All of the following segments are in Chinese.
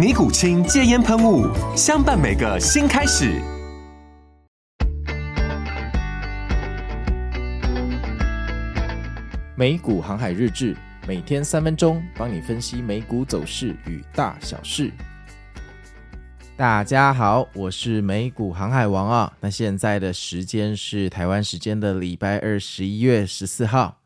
尼古清戒烟喷雾，相伴每个新开始。美股航海日志，每天三分钟，帮你分析美股走势与大小事。大家好，我是美股航海王啊。那现在的时间是台湾时间的礼拜二，十一月十四号。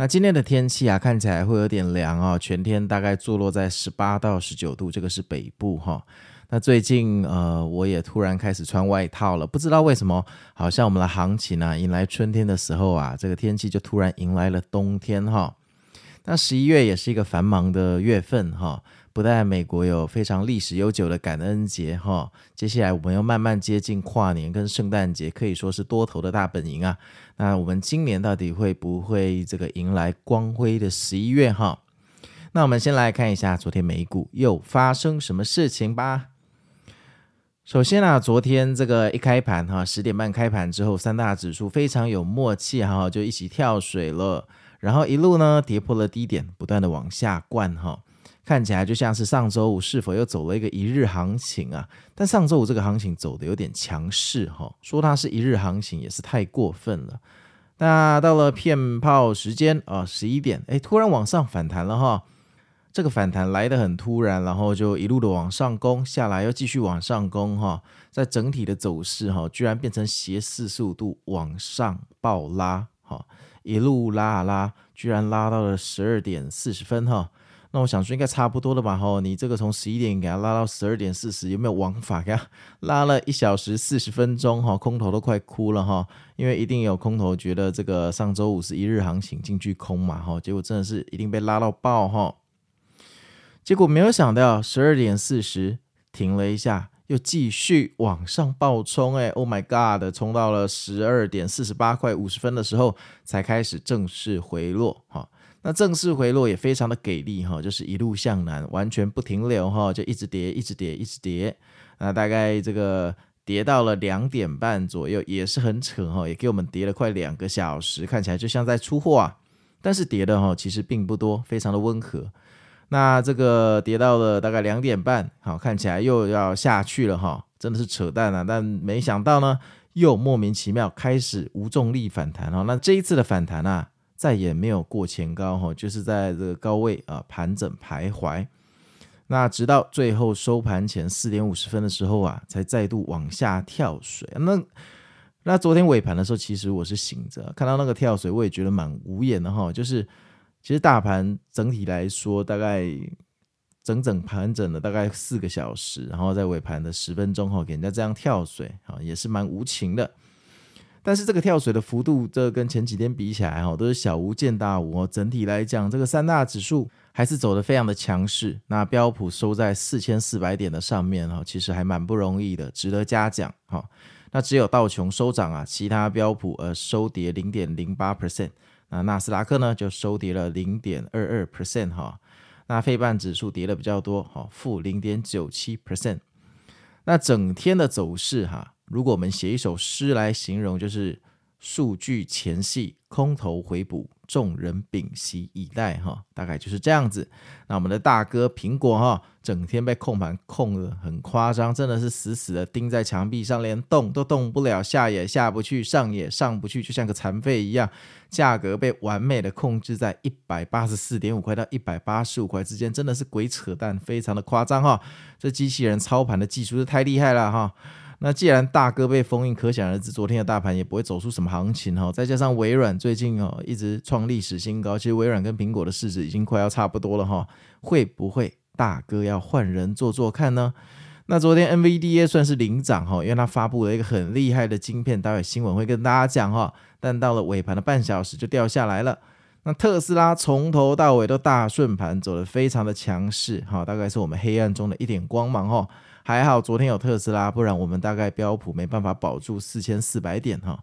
那今天的天气啊，看起来会有点凉哦，全天大概坐落在十八到十九度，这个是北部哈。那最近呃，我也突然开始穿外套了，不知道为什么，好像我们的行情啊，迎来春天的时候啊，这个天气就突然迎来了冬天哈。那十一月也是一个繁忙的月份哈。不但美国有非常历史悠久的感恩节哈，接下来我们要慢慢接近跨年跟圣诞节，可以说是多头的大本营啊。那我们今年到底会不会这个迎来光辉的十一月哈？那我们先来看一下昨天美股又发生什么事情吧。首先啊，昨天这个一开盘哈，十点半开盘之后，三大指数非常有默契哈，就一起跳水了，然后一路呢跌破了低点，不断的往下灌哈。看起来就像是上周五是否又走了一个一日行情啊？但上周五这个行情走的有点强势哈，说它是一日行情也是太过分了。那到了骗炮时间啊，十一点，哎，突然往上反弹了哈。这个反弹来得很突然，然后就一路的往上攻，下来又继续往上攻哈。在整体的走势哈，居然变成斜四十五度往上暴拉哈，一路拉啊拉，居然拉到了十二点四十分哈。那我想说应该差不多了吧？哈，你这个从十一点给它拉到十二点四十，有没有王法给它 拉了一小时四十分钟？哈，空头都快哭了哈，因为一定有空头觉得这个上周五是一日行情进去空嘛，哈，结果真的是一定被拉到爆哈。结果没有想到十二点四十停了一下，又继续往上暴冲，哎，Oh my God，冲到了十二点四十八块五十分的时候才开始正式回落，哈。那正式回落也非常的给力哈，就是一路向南，完全不停留哈，就一直跌，一直跌，一直跌。那大概这个跌到了两点半左右，也是很扯哈，也给我们跌了快两个小时，看起来就像在出货啊。但是跌的哈其实并不多，非常的温和。那这个跌到了大概两点半，好，看起来又要下去了哈，真的是扯淡啊。但没想到呢，又莫名其妙开始无重力反弹哈。那这一次的反弹啊。再也没有过前高哈，就是在这个高位啊盘整徘徊。那直到最后收盘前四点五十分的时候啊，才再度往下跳水。那那昨天尾盘的时候，其实我是醒着，看到那个跳水，我也觉得蛮无言的哈。就是其实大盘整体来说，大概整整盘整了大概四个小时，然后在尾盘的十分钟后给人家这样跳水啊，也是蛮无情的。但是这个跳水的幅度，这跟前几天比起来哈，都是小巫见大巫哦。整体来讲，这个三大指数还是走得非常的强势。那标普收在四千四百点的上面哈，其实还蛮不容易的，值得嘉奖哈。那只有道琼收涨啊，其他标普呃收跌零点零八 percent。啊纳斯达克呢就收跌了零点二二 percent 哈。那费半指数跌的比较多哈，负零点九七 percent。那整天的走势哈。如果我们写一首诗来形容，就是数据前戏，空头回补，众人屏息以待，哈，大概就是这样子。那我们的大哥苹果，哈，整天被控盘控得很夸张，真的是死死的钉在墙壁上，连动都动不了，下也下不去，上也上不去，就像个残废一样。价格被完美的控制在一百八十四点五块到一百八十五块之间，真的是鬼扯淡，非常的夸张，哈。这机器人操盘的技术是太厉害了，哈。那既然大哥被封印，可想而知，昨天的大盘也不会走出什么行情哈。再加上微软最近哦一直创历史新高，其实微软跟苹果的市值已经快要差不多了哈。会不会大哥要换人做做看呢？那昨天 NVDA 算是领涨哈，因为它发布了一个很厉害的晶片，待会新闻会跟大家讲哈。但到了尾盘的半小时就掉下来了。那特斯拉从头到尾都大顺盘，走得非常的强势哈，大概是我们黑暗中的一点光芒哈。还好昨天有特斯拉，不然我们大概标普没办法保住四千四百点哈。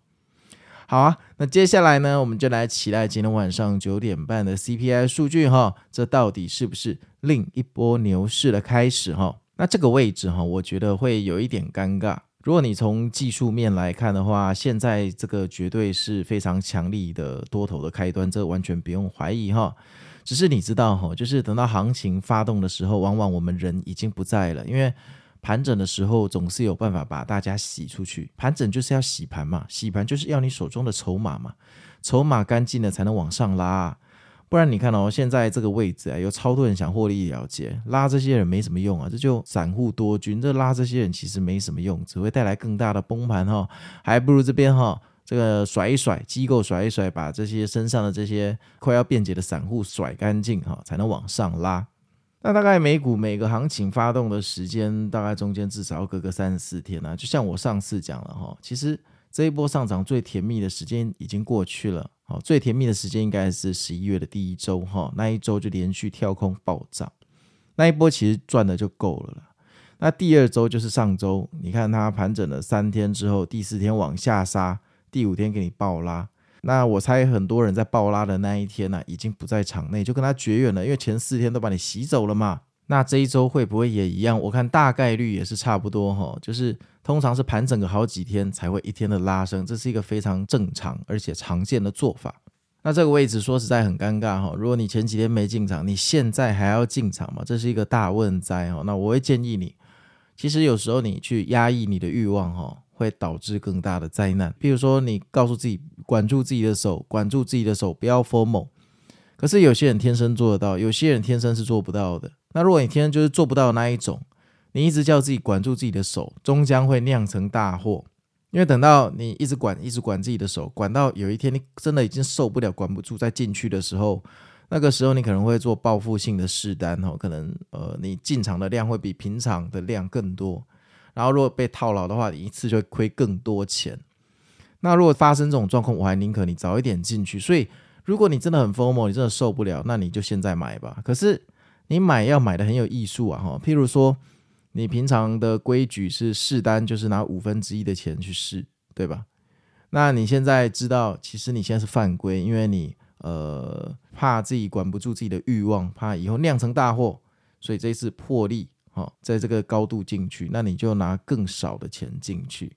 好啊，那接下来呢，我们就来期待今天晚上九点半的 CPI 数据哈，这到底是不是另一波牛市的开始哈？那这个位置哈，我觉得会有一点尴尬。如果你从技术面来看的话，现在这个绝对是非常强力的多头的开端，这完全不用怀疑哈。只是你知道哈，就是等到行情发动的时候，往往我们人已经不在了，因为。盘整的时候总是有办法把大家洗出去，盘整就是要洗盘嘛，洗盘就是要你手中的筹码嘛，筹码干净了才能往上拉，不然你看哦，现在这个位置啊，有超多人想获利了结，拉这些人没什么用啊，这就散户多军，这拉这些人其实没什么用，只会带来更大的崩盘哈，还不如这边哈，这个甩一甩，机构甩一甩，把这些身上的这些快要变节的散户甩干净哈，才能往上拉。那大概美股每个行情发动的时间，大概中间至少要隔个三十四天呢、啊。就像我上次讲了哈，其实这一波上涨最甜蜜的时间已经过去了。好，最甜蜜的时间应该是十一月的第一周哈，那一周就连续跳空暴涨，那一波其实赚的就够了了。那第二周就是上周，你看它盘整了三天之后，第四天往下杀，第五天给你暴拉。那我猜很多人在爆拉的那一天呢、已经不在场内，就跟他绝缘了，因为前四天都把你洗走了嘛。那这一周会不会也一样？我看大概率也是差不多哈，就是通常是盘整个好几天才会一天的拉升，这是一个非常正常而且常见的做法。那这个位置说实在很尴尬哈，如果你前几天没进场，你现在还要进场吗？这是一个大问灾哈。那我会建议你，其实有时候你去压抑你的欲望哈。会导致更大的灾难。譬如说，你告诉自己管住自己的手，管住自己的手，不要 FOMO。可是有些人天生做得到，有些人天生是做不到的。那如果你天生就是做不到那一种，你一直叫自己管住自己的手，终将会酿成大祸。因为等到你一直管，一直管自己的手，管到有一天你真的已经受不了，管不住再进去的时候，那个时候你可能会做报复性的试单哦，可能呃你进场的量会比平常的量更多。然后如果被套牢的话，你一次就会亏更多钱。那如果发生这种状况，我还宁可你早一点进去。所以，如果你真的很疯魔你真的受不了，那你就现在买吧。可是你买要买的很有艺术啊，哈。譬如说，你平常的规矩是试单，就是拿五分之一的钱去试，对吧？那你现在知道，其实你现在是犯规，因为你呃怕自己管不住自己的欲望，怕以后酿成大祸，所以这一次破例。好，在这个高度进去，那你就拿更少的钱进去，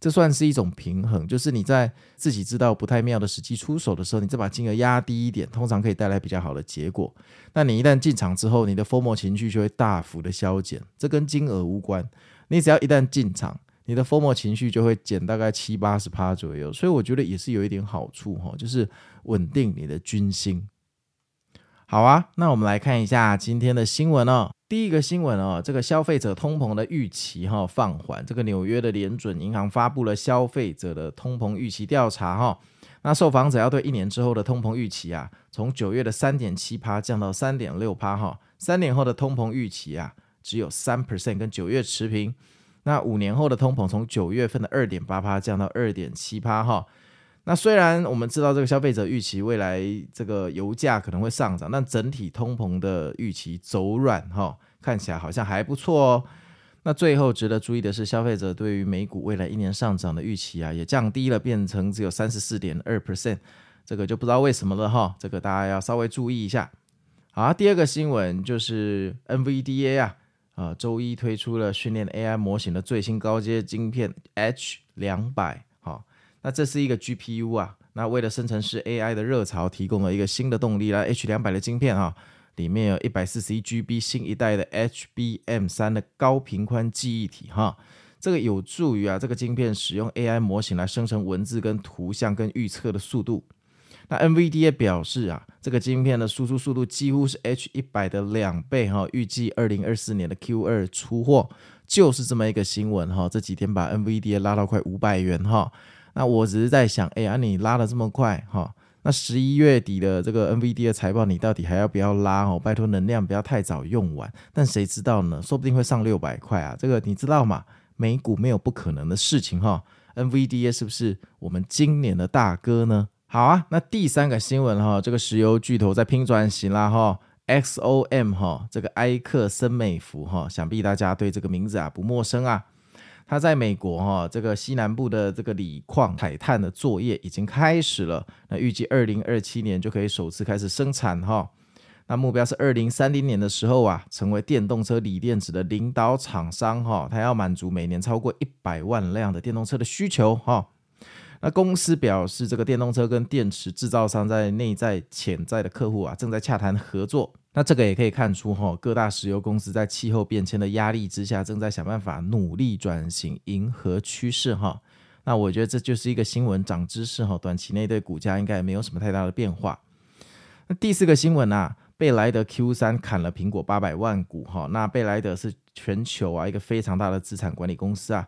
这算是一种平衡。就是你在自己知道不太妙的时机出手的时候，你再把金额压低一点，通常可以带来比较好的结果。那你一旦进场之后，你的 FOMO 情绪就会大幅的消减，这跟金额无关。你只要一旦进场，你的 FOMO 情绪就会减大概七八十趴左右。所以我觉得也是有一点好处哈，就是稳定你的军心。好啊，那我们来看一下今天的新闻哦。第一个新闻哦，这个消费者通膨的预期哈放缓。这个纽约的联准银行发布了消费者的通膨预期调查哈。那受访者要对一年之后的通膨预期啊，从九月的三点七趴降到三点六趴哈。三年后的通膨预期啊，只有三 percent，跟九月持平。那五年后的通膨从九月份的二点八趴降到二点七趴哈。那虽然我们知道这个消费者预期未来这个油价可能会上涨，但整体通膨的预期走软哈，看起来好像还不错哦。那最后值得注意的是，消费者对于美股未来一年上涨的预期啊，也降低了，变成只有三十四点二 percent，这个就不知道为什么了哈。这个大家要稍微注意一下。好，第二个新闻就是 NVDA 啊，啊，周一推出了训练 AI 模型的最新高阶晶片 H 两百。那这是一个 GPU 啊，那为了生成式 AI 的热潮提供了一个新的动力啦。H 两百的晶片啊，里面有一百四十一 GB 新一代的 HBM 三的高频宽记忆体哈，这个有助于啊这个晶片使用 AI 模型来生成文字跟图像跟预测的速度。那 NVIDIA 表示啊，这个晶片的输出速度几乎是 H 一百的两倍哈，预计二零二四年的 Q 二出货。就是这么一个新闻哈。这几天把 NVDA 拉到快五百元哈。那我只是在想，哎呀，你拉的这么快哈？那十一月底的这个 NVD 的财报，你到底还要不要拉哦？拜托能量不要太早用完。但谁知道呢？说不定会上六百块啊！这个你知道吗？美股没有不可能的事情哈。NVDA 是不是我们今年的大哥呢？好啊，那第三个新闻哈，这个石油巨头在拼转型啦哈。XOM 哈，这个埃克森美孚哈，想必大家对这个名字啊不陌生啊。它在美国哈，这个西南部的这个锂矿采碳的作业已经开始了。那预计二零二七年就可以首次开始生产哈。那目标是二零三零年的时候啊，成为电动车锂电池的领导厂商哈。它要满足每年超过一百万辆的电动车的需求哈。那公司表示，这个电动车跟电池制造商在内在潜在的客户啊，正在洽谈合作。那这个也可以看出哈，各大石油公司在气候变迁的压力之下，正在想办法努力转型，迎合趋势哈。那我觉得这就是一个新闻涨知识哈，短期内对股价应该也没有什么太大的变化。那第四个新闻啊，贝莱德 Q 三砍了苹果八百万股哈。那贝莱德是全球啊一个非常大的资产管理公司啊。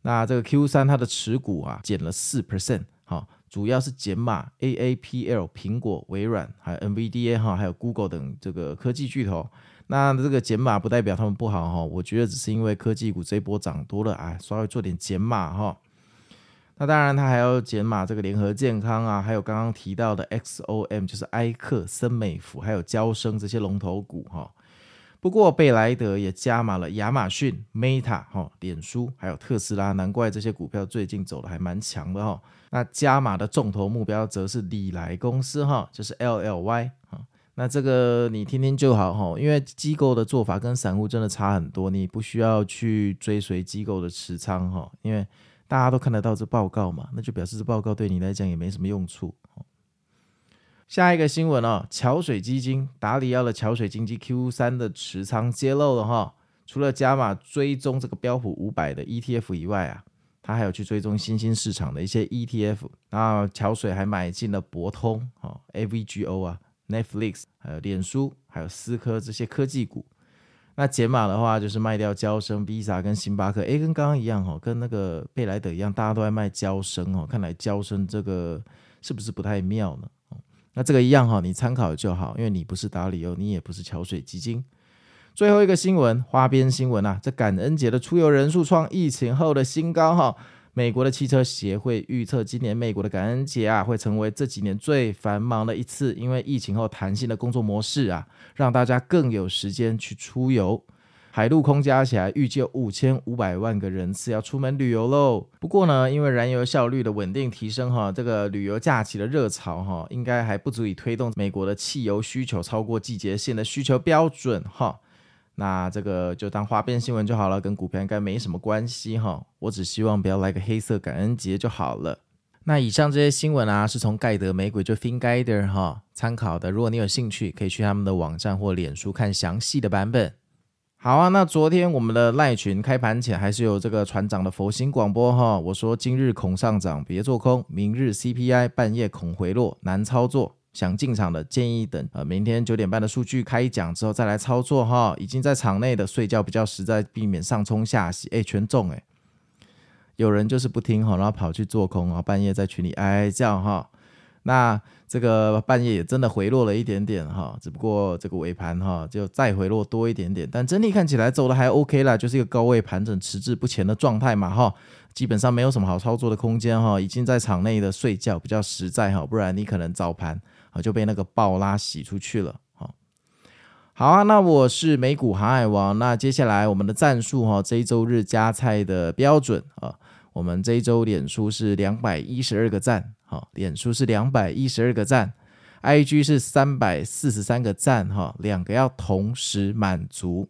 那这个 Q 三它的持股啊减了四 percent，哈，主要是减码 AAPL、苹果、微软还有 NVDA 哈，还有 Google 等这个科技巨头。那这个减码不代表他们不好哈，我觉得只是因为科技股这一波涨多了哎，稍微做点减码哈。那当然它还要减码这个联合健康啊，还有刚刚提到的 XOM 就是埃克森美孚，还有交生这些龙头股哈。不过贝莱德也加码了亚马逊、Meta、哈、脸书，还有特斯拉，难怪这些股票最近走的还蛮强的哈。那加码的重头目标则是礼来公司哈，就是 LLY 哈。那这个你听听就好哈，因为机构的做法跟散户真的差很多，你不需要去追随机构的持仓哈，因为大家都看得到这报告嘛，那就表示这报告对你来讲也没什么用处。下一个新闻哦，桥水基金达里奥的桥水经济 Q 三的持仓揭露了哈，除了加码追踪这个标普五百的 ETF 以外啊，他还有去追踪新兴市场的一些 ETF。那桥水还买进了博通、哦 AVGO 啊、Netflix，还有脸书，还有思科这些科技股。那减码的话就是卖掉娇生、Visa 跟星巴克，诶，跟刚刚一样哈，跟那个贝莱德一样，大家都在卖娇生哦。看来娇生这个是不是不太妙呢？那这个一样哈，你参考就好，因为你不是达里欧，你也不是桥水基金。最后一个新闻，花边新闻啊，这感恩节的出游人数创疫情后的新高哈。美国的汽车协会预测，今年美国的感恩节啊，会成为这几年最繁忙的一次，因为疫情后弹性的工作模式啊，让大家更有时间去出游。海陆空加起来，预计有五千五百万个人次要出门旅游喽。不过呢，因为燃油效率的稳定提升，哈，这个旅游假期的热潮，哈，应该还不足以推动美国的汽油需求超过季节性的需求标准，哈。那这个就当花边新闻就好了，跟股票应该没什么关系，哈。我只希望不要来个黑色感恩节就好了。那以上这些新闻啊，是从盖德美股就 FinGuider 哈参考的。如果你有兴趣，可以去他们的网站或脸书看详细的版本。好啊，那昨天我们的赖群开盘前还是有这个船长的佛心广播哈，我说今日恐上涨，别做空；明日 CPI 半夜恐回落，难操作。想进场的建议等呃明天九点半的数据开奖之后再来操作哈。已经在场内的睡觉比较实在，避免上冲下洗。哎，全中哎，有人就是不听哈，然后跑去做空，啊半夜在群里哀哀叫哈。那这个半夜也真的回落了一点点哈，只不过这个尾盘哈就再回落多一点点，但整体看起来走的还 OK 啦，就是一个高位盘整迟滞不前的状态嘛哈，基本上没有什么好操作的空间哈，已经在场内的睡觉比较实在哈，不然你可能早盘啊就被那个暴拉洗出去了哈。好啊，那我是美股航海王，那接下来我们的战术哈，这一周日加菜的标准啊，我们这一周脸书是两百一十二个赞。好，脸书是两百一十二个赞，IG 是三百四十三个赞，哈，两个要同时满足。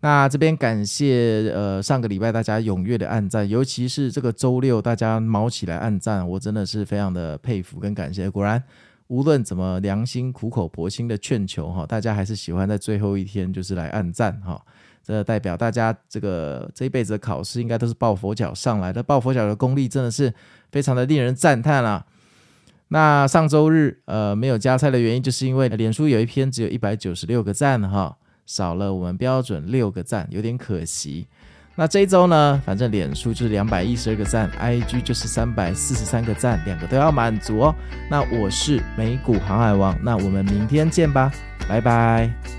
那这边感谢呃上个礼拜大家踊跃的按赞，尤其是这个周六大家卯起来按赞，我真的是非常的佩服跟感谢。果然无论怎么良心苦口婆心的劝求哈，大家还是喜欢在最后一天就是来按赞哈。这代表大家这个这一辈子的考试应该都是抱佛脚上来的，抱佛脚的功力真的是。非常的令人赞叹啊！那上周日呃没有加菜的原因，就是因为脸书有一篇只有一百九十六个赞哈，少了我们标准六个赞，有点可惜。那这一周呢，反正脸书就是两百一十二个赞，IG 就是三百四十三个赞，两个都要满足哦。那我是美股航海王，那我们明天见吧，拜拜。